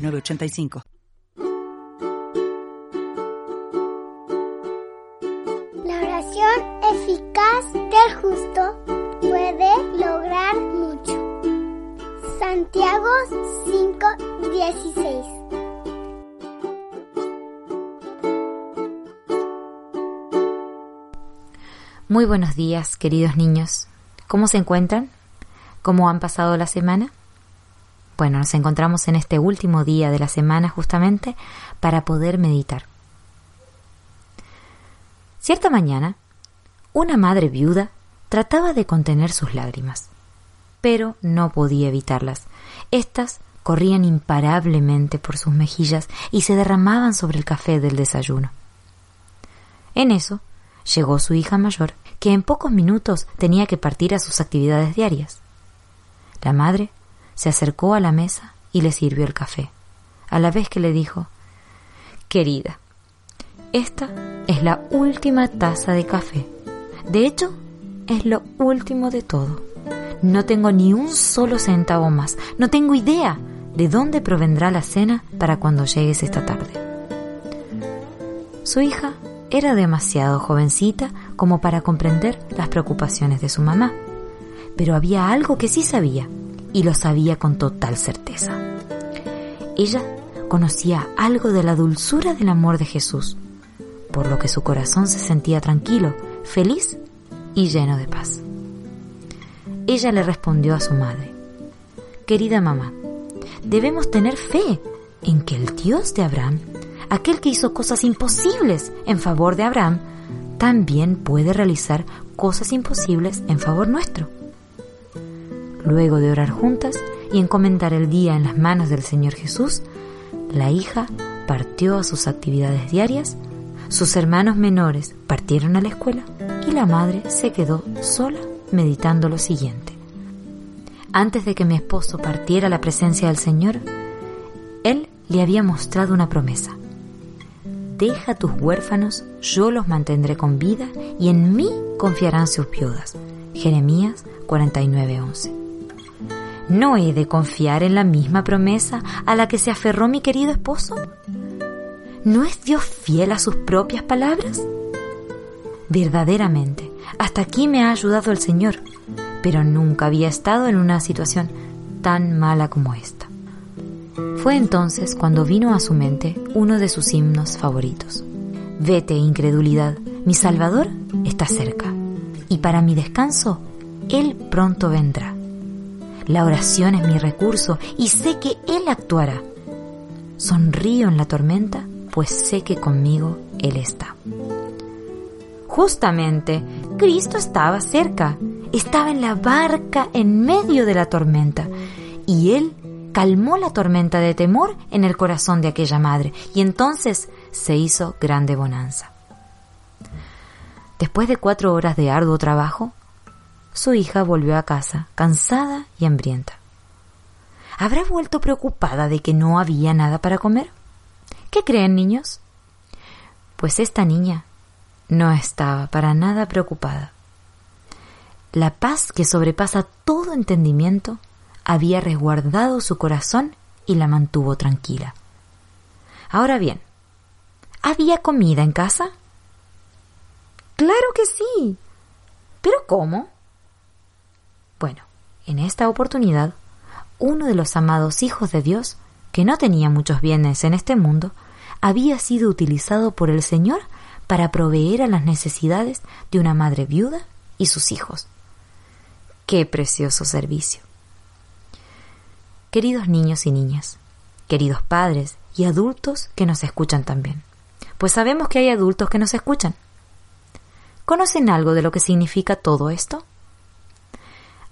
985. La oración eficaz del justo puede lograr mucho. Santiago 5:16 Muy buenos días, queridos niños. ¿Cómo se encuentran? ¿Cómo han pasado la semana? Bueno, nos encontramos en este último día de la semana justamente para poder meditar. Cierta mañana, una madre viuda trataba de contener sus lágrimas, pero no podía evitarlas. Estas corrían imparablemente por sus mejillas y se derramaban sobre el café del desayuno. En eso llegó su hija mayor, que en pocos minutos tenía que partir a sus actividades diarias. La madre se acercó a la mesa y le sirvió el café, a la vez que le dijo Querida, esta es la última taza de café. De hecho, es lo último de todo. No tengo ni un solo centavo más. No tengo idea de dónde provendrá la cena para cuando llegues esta tarde. Su hija era demasiado jovencita como para comprender las preocupaciones de su mamá, pero había algo que sí sabía y lo sabía con total certeza. Ella conocía algo de la dulzura del amor de Jesús, por lo que su corazón se sentía tranquilo, feliz y lleno de paz. Ella le respondió a su madre, Querida mamá, debemos tener fe en que el Dios de Abraham, aquel que hizo cosas imposibles en favor de Abraham, también puede realizar cosas imposibles en favor nuestro. Luego de orar juntas y encomendar el día en las manos del Señor Jesús, la hija partió a sus actividades diarias, sus hermanos menores partieron a la escuela y la madre se quedó sola meditando lo siguiente. Antes de que mi esposo partiera a la presencia del Señor, él le había mostrado una promesa. Deja tus huérfanos, yo los mantendré con vida y en mí confiarán sus viudas. Jeremías 49:11. ¿No he de confiar en la misma promesa a la que se aferró mi querido esposo? ¿No es Dios fiel a sus propias palabras? Verdaderamente, hasta aquí me ha ayudado el Señor, pero nunca había estado en una situación tan mala como esta. Fue entonces cuando vino a su mente uno de sus himnos favoritos. Vete, incredulidad, mi Salvador está cerca, y para mi descanso, Él pronto vendrá. La oración es mi recurso y sé que Él actuará. Sonrío en la tormenta, pues sé que conmigo Él está. Justamente, Cristo estaba cerca, estaba en la barca en medio de la tormenta, y Él calmó la tormenta de temor en el corazón de aquella madre, y entonces se hizo grande bonanza. Después de cuatro horas de arduo trabajo, su hija volvió a casa, cansada y hambrienta. ¿Habrá vuelto preocupada de que no había nada para comer? ¿Qué creen, niños? Pues esta niña no estaba para nada preocupada. La paz que sobrepasa todo entendimiento había resguardado su corazón y la mantuvo tranquila. Ahora bien, ¿había comida en casa? Claro que sí. ¿Pero cómo? En esta oportunidad, uno de los amados hijos de Dios, que no tenía muchos bienes en este mundo, había sido utilizado por el Señor para proveer a las necesidades de una madre viuda y sus hijos. ¡Qué precioso servicio! Queridos niños y niñas, queridos padres y adultos que nos escuchan también, pues sabemos que hay adultos que nos escuchan. ¿Conocen algo de lo que significa todo esto?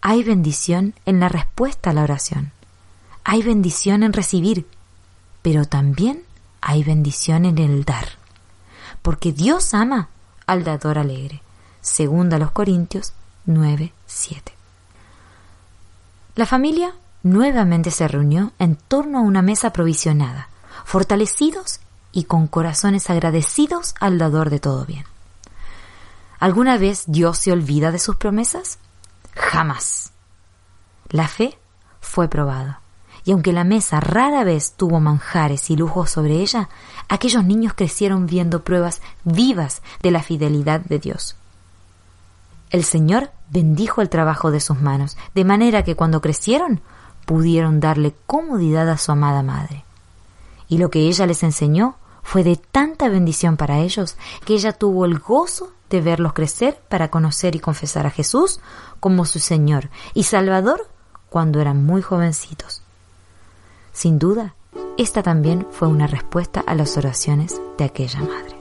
Hay bendición en la respuesta a la oración. Hay bendición en recibir. pero también hay bendición en el dar, porque Dios ama al dador alegre. Segunda a los Corintios 9, 7. La familia nuevamente se reunió en torno a una mesa provisionada, fortalecidos y con corazones agradecidos al dador de todo bien. ¿Alguna vez Dios se olvida de sus promesas? Jamás. La fe fue probada, y aunque la mesa rara vez tuvo manjares y lujos sobre ella, aquellos niños crecieron viendo pruebas vivas de la fidelidad de Dios. El Señor bendijo el trabajo de sus manos, de manera que cuando crecieron pudieron darle comodidad a su amada madre. Y lo que ella les enseñó fue de tanta bendición para ellos que ella tuvo el gozo de verlos crecer para conocer y confesar a Jesús como su Señor y Salvador cuando eran muy jovencitos. Sin duda, esta también fue una respuesta a las oraciones de aquella madre.